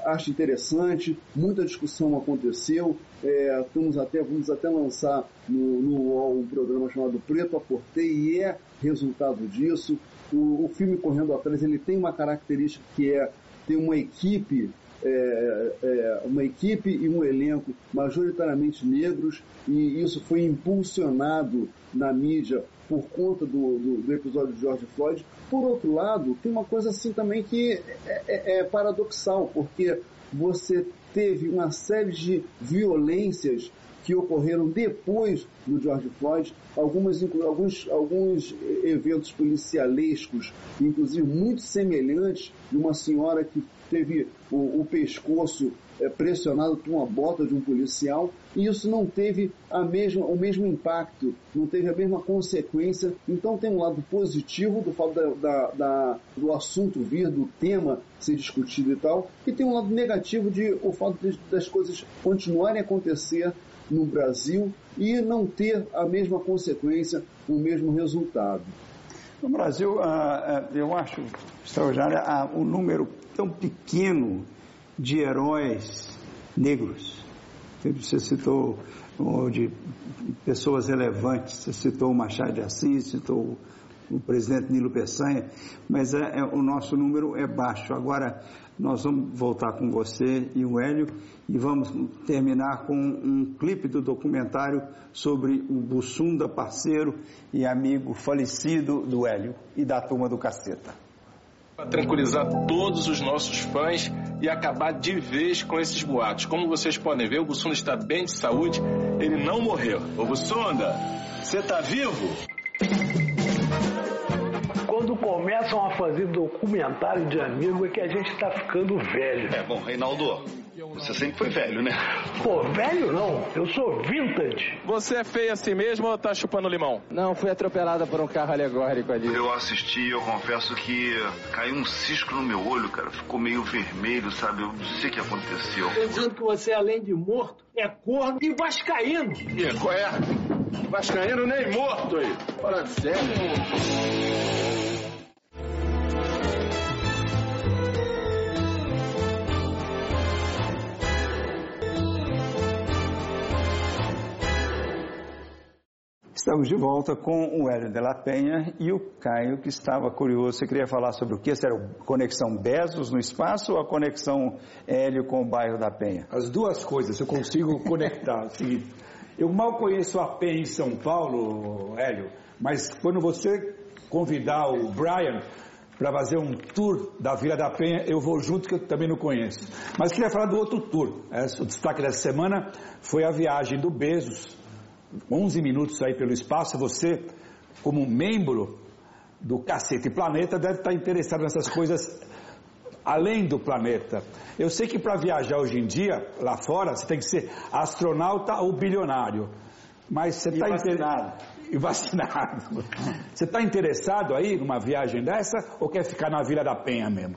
acho interessante, muita discussão aconteceu, é, estamos até, vamos até lançar no, no UOL um programa chamado Preto a Portei e é resultado disso. O, o filme Correndo Atrás ele tem uma característica que é ter uma equipe é, é, uma equipe e um elenco majoritariamente negros e isso foi impulsionado na mídia por conta do, do, do, episódio de George Floyd. Por outro lado, tem uma coisa assim também que é, é, é paradoxal, porque você teve uma série de violências que ocorreram depois do George Floyd, algumas, alguns, alguns eventos policialescos, inclusive muito semelhantes, de uma senhora que teve o, o pescoço é, pressionado por uma bota de um policial, e isso não teve a mesma, o mesmo impacto, não teve a mesma consequência. Então tem um lado positivo do fato da, da, da, do assunto vir, do tema ser discutido e tal, e tem um lado negativo de o fato de, das coisas continuarem a acontecer no Brasil e não ter a mesma consequência, o mesmo resultado. No Brasil, ah, ah, eu acho extraordinário ah, o número tão pequeno de heróis negros. Você citou de pessoas relevantes, você citou o Machado de Assis, citou o presidente Nilo Peçanha, mas é, é, o nosso número é baixo. Agora, nós vamos voltar com você e o Hélio e vamos terminar com um clipe do documentário sobre o Bussunda, parceiro e amigo falecido do Hélio e da turma do Caceta. Para tranquilizar todos os nossos fãs e acabar de vez com esses boatos. Como vocês podem ver, o Bussunda está bem de saúde, ele não morreu. Ô Bussunda, você está vivo? Quando começam a fazer documentário de amigo é que a gente tá ficando velho. É, bom, Reinaldo, você sempre foi velho, né? Pô, velho não, eu sou vintage. Você é feio assim mesmo ou tá chupando limão? Não, fui atropelada por um carro alegórico ali. Eu assisti, eu confesso que caiu um cisco no meu olho, cara. Ficou meio vermelho, sabe? Eu não sei o que aconteceu. Tô dizendo que você, além de morto, é corno e vascaíno. E qual é? Vascaíno nem morto aí. Fala sério. Estamos de volta com o Hélio de la Penha e o Caio, que estava curioso. Você queria falar sobre o que? Se era a conexão Bezos no espaço ou a conexão Hélio com o bairro da Penha? As duas coisas, eu consigo conectar. Seguinte, eu mal conheço a Penha em São Paulo, Hélio, mas quando você convidar o Brian para fazer um tour da Vila da Penha, eu vou junto, que eu também não conheço. Mas queria falar do outro tour. O destaque dessa semana foi a viagem do Bezos 11 minutos aí pelo espaço, você, como membro do Cacete Planeta, deve estar interessado nessas coisas além do planeta. Eu sei que para viajar hoje em dia, lá fora, você tem que ser astronauta ou bilionário. Mas você está vacinado. E vacinado. Você está interessado aí numa viagem dessa ou quer ficar na Vila da Penha mesmo?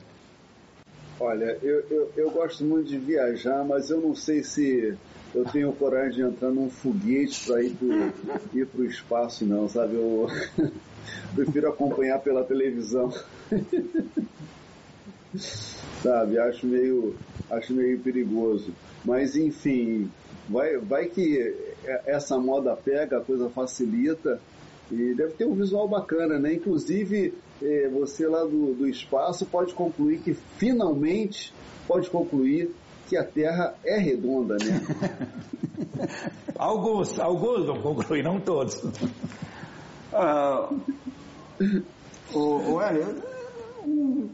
Olha, eu, eu, eu gosto muito de viajar, mas eu não sei se eu tenho coragem de entrar num foguete para ir para o espaço, não, sabe? Eu prefiro acompanhar pela televisão. sabe? Acho meio, acho meio perigoso. Mas, enfim, vai, vai que essa moda pega, a coisa facilita. E deve ter um visual bacana, né? Inclusive, eh, você lá do, do espaço pode concluir que finalmente pode concluir que a Terra é redonda, né? alguns, alguns vão concluir, não todos. Ah, o, o,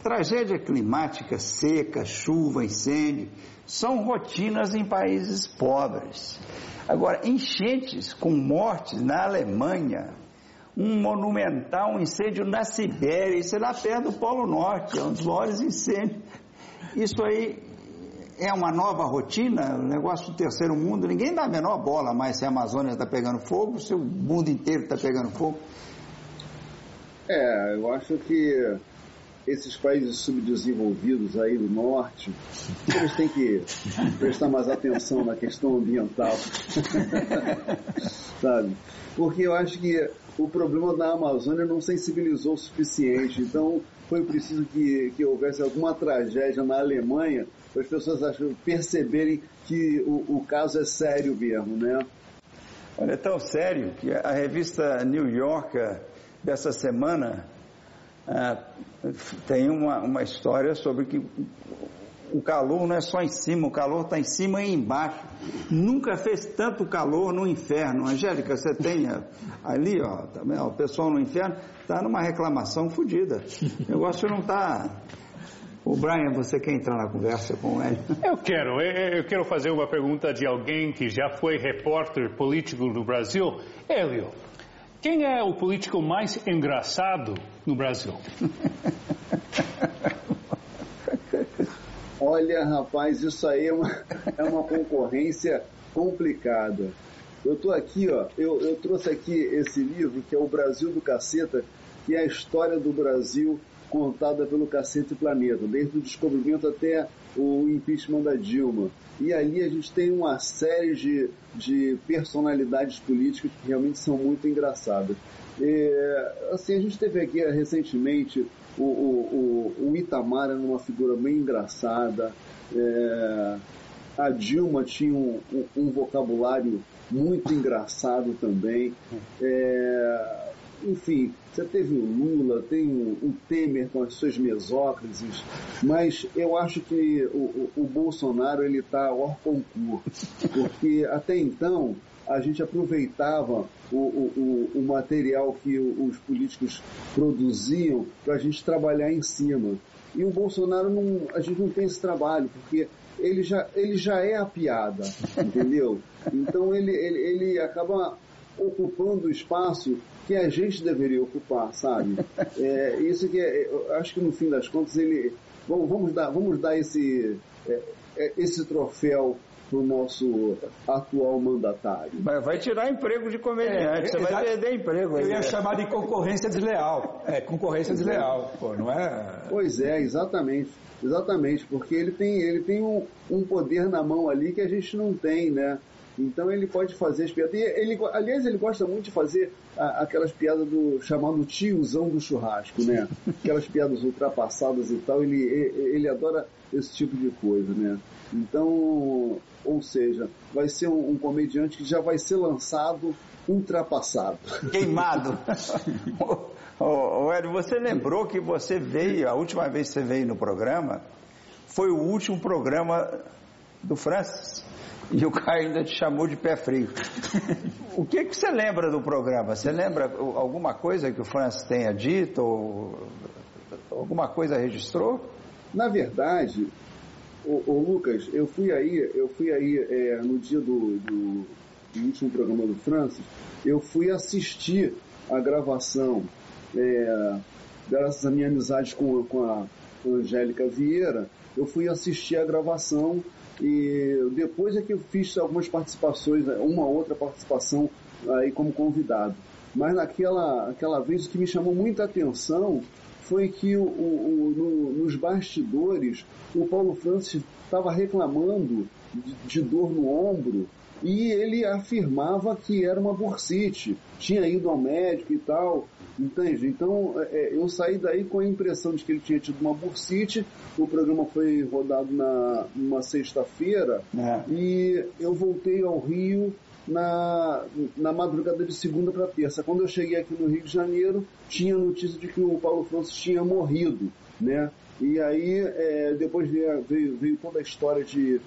tragédia climática, seca, chuva, incêndio, são rotinas em países pobres. Agora, enchentes com mortes na Alemanha, um monumental um incêndio na Sibéria, isso é lá perto do Polo Norte, é um dos maiores incêndios. Isso aí é uma nova rotina, o negócio do terceiro mundo, ninguém dá a menor bola mais se a Amazônia está pegando fogo, se o mundo inteiro está pegando fogo. É, eu acho que esses países subdesenvolvidos aí do norte, eles têm que prestar mais atenção na questão ambiental. Sabe? Porque eu acho que o problema da Amazônia não sensibilizou o suficiente. Então, foi preciso que, que houvesse alguma tragédia na Alemanha as pessoas acham, perceberem que o, o caso é sério mesmo, né? Olha, é tão sério que a revista New Yorker dessa semana ah, tem uma, uma história sobre que o calor não é só em cima, o calor está em cima e embaixo. Nunca fez tanto calor no inferno. Angélica, você tem ali, ó, tá o pessoal no inferno está numa reclamação fodida. O negócio não está o Brian, você quer entrar na conversa com ele? Eu quero. Eu quero fazer uma pergunta de alguém que já foi repórter político no Brasil. Hélio, quem é o político mais engraçado no Brasil? Olha, rapaz, isso aí é uma, é uma concorrência complicada. Eu estou aqui, ó, eu, eu trouxe aqui esse livro que é O Brasil do Caceta, que é a história do Brasil contada pelo Cacete Planeta, desde o descobrimento até o impeachment da Dilma. E ali a gente tem uma série de, de personalidades políticas que realmente são muito engraçadas. É, assim, a gente teve aqui recentemente o, o, o, o Itamar era uma figura bem engraçada. É, a Dilma tinha um, um, um, vocabulário muito engraçado também. É, enfim, você teve o Lula, tem o, o Temer com as suas mesócrises, mas eu acho que o, o, o Bolsonaro ele está hors concurso, porque até então a gente aproveitava o, o, o material que os políticos produziam para a gente trabalhar em cima. E o Bolsonaro não, a gente não tem esse trabalho, porque ele já, ele já é a piada, entendeu? Então ele, ele, ele acaba ocupando o espaço que a gente deveria ocupar, sabe? É, isso que é, eu acho que no fim das contas ele vamos, vamos dar vamos dar esse é, é esse troféu para o nosso atual mandatário. Mas vai tirar emprego de comediante, é, você vai perder emprego. Eu ia chamar de concorrência desleal. É, concorrência desleal, pô, não é? Pois é, exatamente. Exatamente, porque ele tem, ele tem um, um poder na mão ali que a gente não tem, né? Então ele pode fazer as piadas. Ele, aliás, ele gosta muito de fazer a, aquelas piadas do chamado tiozão do churrasco, né? Aquelas piadas ultrapassadas e tal. Ele, ele adora esse tipo de coisa, né? Então, ou seja, vai ser um, um comediante que já vai ser lançado ultrapassado. Queimado. Ô, Hélio, você lembrou que você veio, a última vez que você veio no programa, foi o último programa do Francis. E o Caio ainda te chamou de pé frio. o que, que você lembra do programa? Você lembra alguma coisa que o Francis tenha dito? Ou alguma coisa registrou? Na verdade, o, Lucas, eu fui aí, eu fui aí é, no dia do, do, do, último programa do Francis, eu fui assistir a gravação, é, graças à minha amizade com, com a Angélica Vieira, eu fui assistir a gravação e depois é que eu fiz algumas participações, né, uma outra participação aí como convidado. Mas naquela aquela vez o que me chamou muita atenção foi que o, o, no, nos bastidores o Paulo Francis estava reclamando de, de dor no ombro e ele afirmava que era uma bursite, tinha ido ao médico e tal, entende? Então é, é, eu saí daí com a impressão de que ele tinha tido uma bursite, o programa foi rodado na numa sexta-feira é. e eu voltei ao Rio na, na madrugada de segunda para terça. Quando eu cheguei aqui no Rio de Janeiro, tinha notícia de que o Paulo Francis tinha morrido, né? E aí, é, depois veio, veio, veio, toda a história de,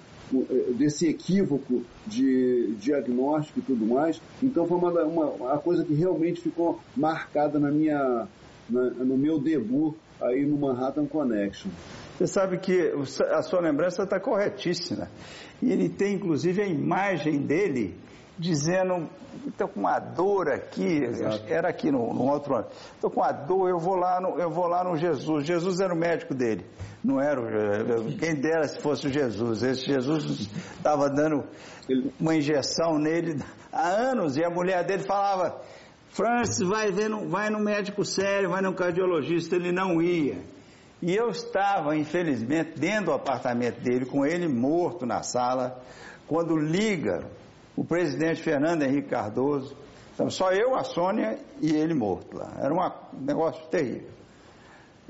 desse equívoco de diagnóstico e tudo mais. Então foi uma, uma, uma coisa que realmente ficou marcada na minha, na, no meu debut aí no Manhattan Connection. Você sabe que a sua lembrança está corretíssima. E ele tem inclusive a imagem dele dizendo, estou com uma dor aqui, Exato. era aqui no, no outro ano, estou com uma dor, eu vou, lá no, eu vou lá no Jesus. Jesus era o médico dele, não era o, quem dera se fosse o Jesus. Esse Jesus estava dando uma injeção nele há anos e a mulher dele falava, Francis, vai, ver no, vai no médico sério, vai no cardiologista, ele não ia. E eu estava, infelizmente, dentro do apartamento dele, com ele morto na sala, quando liga o presidente Fernando Henrique Cardoso. Então, só eu, a Sônia e ele morto lá. Era um negócio terrível.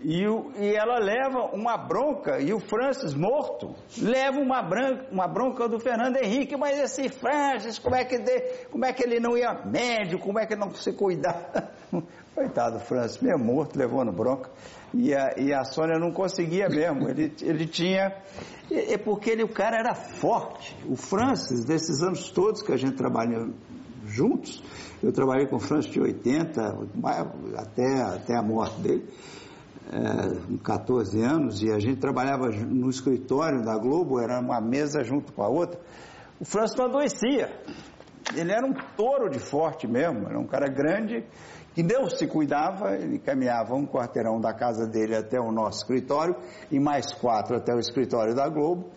E, o, e, ela leva uma bronca, e o Francis morto, leva uma, branca, uma bronca do Fernando Henrique, mas esse Francis, como é que, de, como é que ele não ia médico, como é que não se cuidar? Coitado do Francis, meio morto, levando bronca. E a, e a Sônia não conseguia mesmo, ele, ele tinha. É porque ele, o cara era forte. O Francis, desses anos todos que a gente trabalhou juntos, eu trabalhei com o Francis de 80, até, até a morte dele, é, com 14 anos, e a gente trabalhava no escritório da Globo, era uma mesa junto com a outra. O Francis não adoecia. Ele era um touro de forte mesmo, era um cara grande que Deus se cuidava, ele caminhava um quarteirão da casa dele até o nosso escritório e mais quatro até o escritório da Globo.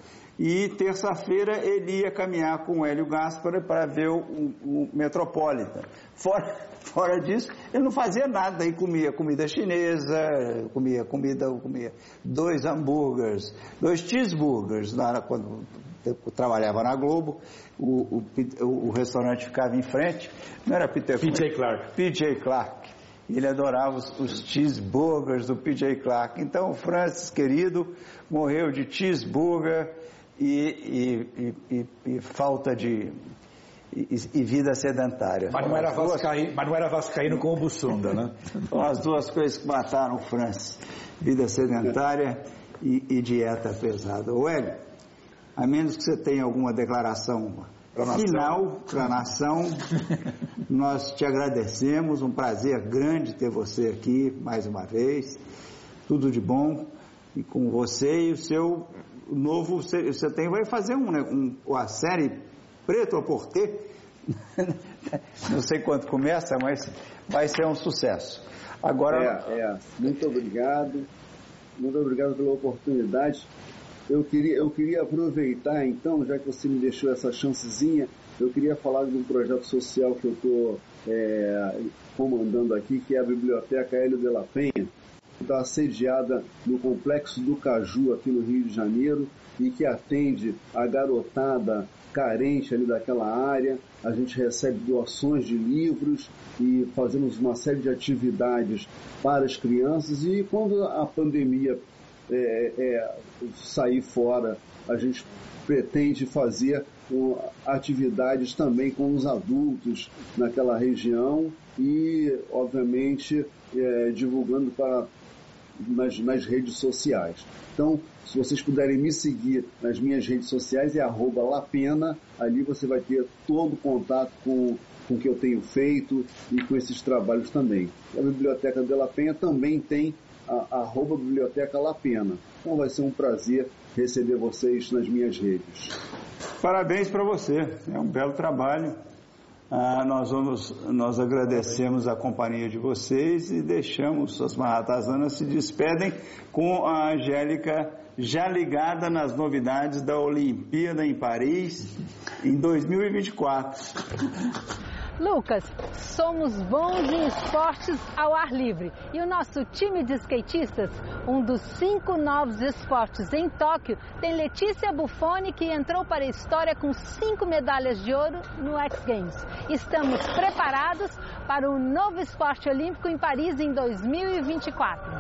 E terça-feira ele ia caminhar com o Hélio Gaspar para ver o, o, o Metropolitan. Fora, fora disso, ele não fazia nada, aí comia comida chinesa, comia comida, comia dois hambúrgueres, dois cheeseburgers, na, quando eu trabalhava na Globo, o, o, o, restaurante ficava em frente, não era Peter PJ Clark. PJ Clark. Ele adorava os, os cheeseburgers do PJ Clark. Então, o Francis, querido, morreu de cheeseburger e, e, e, falta de, e, vida sedentária. Mas não, era vascaíno, mas não era vascaíno com o Bussunda, né? São as duas coisas que mataram o Francis. Vida sedentária e, e dieta pesada. O Hélio, a menos que você tenha alguma declaração final para a nação, nós te agradecemos, um prazer grande ter você aqui mais uma vez, tudo de bom, e com você e o seu novo, você tem, vai fazer um, né, um, a série Preto a Porter, não sei quanto começa, mas vai ser um sucesso. Agora... É, é, muito obrigado, muito obrigado pela oportunidade. Eu queria, eu queria aproveitar então, já que você me deixou essa chancezinha, eu queria falar de um projeto social que eu estou é, comandando aqui, que é a Biblioteca Hélio de la Penha, está sediada no Complexo do Caju, aqui no Rio de Janeiro, e que atende a garotada carente ali daquela área. A gente recebe doações de livros e fazemos uma série de atividades para as crianças. E quando a pandemia é, é, sair fora, a gente pretende fazer atividades também com os adultos naquela região e, obviamente, é, divulgando para nas, nas redes sociais. Então, se vocês puderem me seguir nas minhas redes sociais, é arroba Lapena. Ali você vai ter todo o contato com, com o que eu tenho feito e com esses trabalhos também. A Biblioteca de La Penha também tem a, arroba Biblioteca La Pena. Então vai ser um prazer receber vocês nas minhas redes. Parabéns para você, é um belo trabalho. Ah, nós vamos, nós agradecemos a companhia de vocês e deixamos as Mahatasanas se despedem com a Angélica já ligada nas novidades da Olimpíada em Paris em 2024. Lucas, somos bons em esportes ao ar livre e o nosso time de skatistas, um dos cinco novos esportes em Tóquio, tem Letícia Buffoni que entrou para a história com cinco medalhas de ouro no X Games. Estamos preparados para o novo esporte olímpico em Paris em 2024.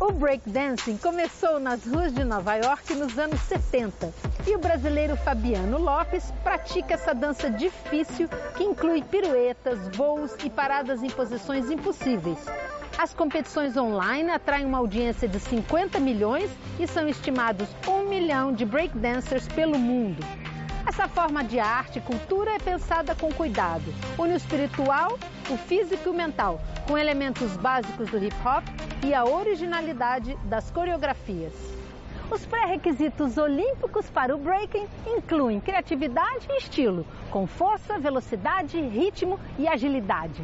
O breakdancing começou nas ruas de Nova York nos anos 70 e o brasileiro Fabiano Lopes pratica essa dança difícil que inclui piruetas, voos e paradas em posições impossíveis. As competições online atraem uma audiência de 50 milhões e são estimados 1 milhão de breakdancers pelo mundo. Essa forma de arte e cultura é pensada com cuidado. Une o espiritual, o físico e o mental, com elementos básicos do hip hop e a originalidade das coreografias. Os pré-requisitos olímpicos para o breaking incluem criatividade e estilo, com força, velocidade, ritmo e agilidade.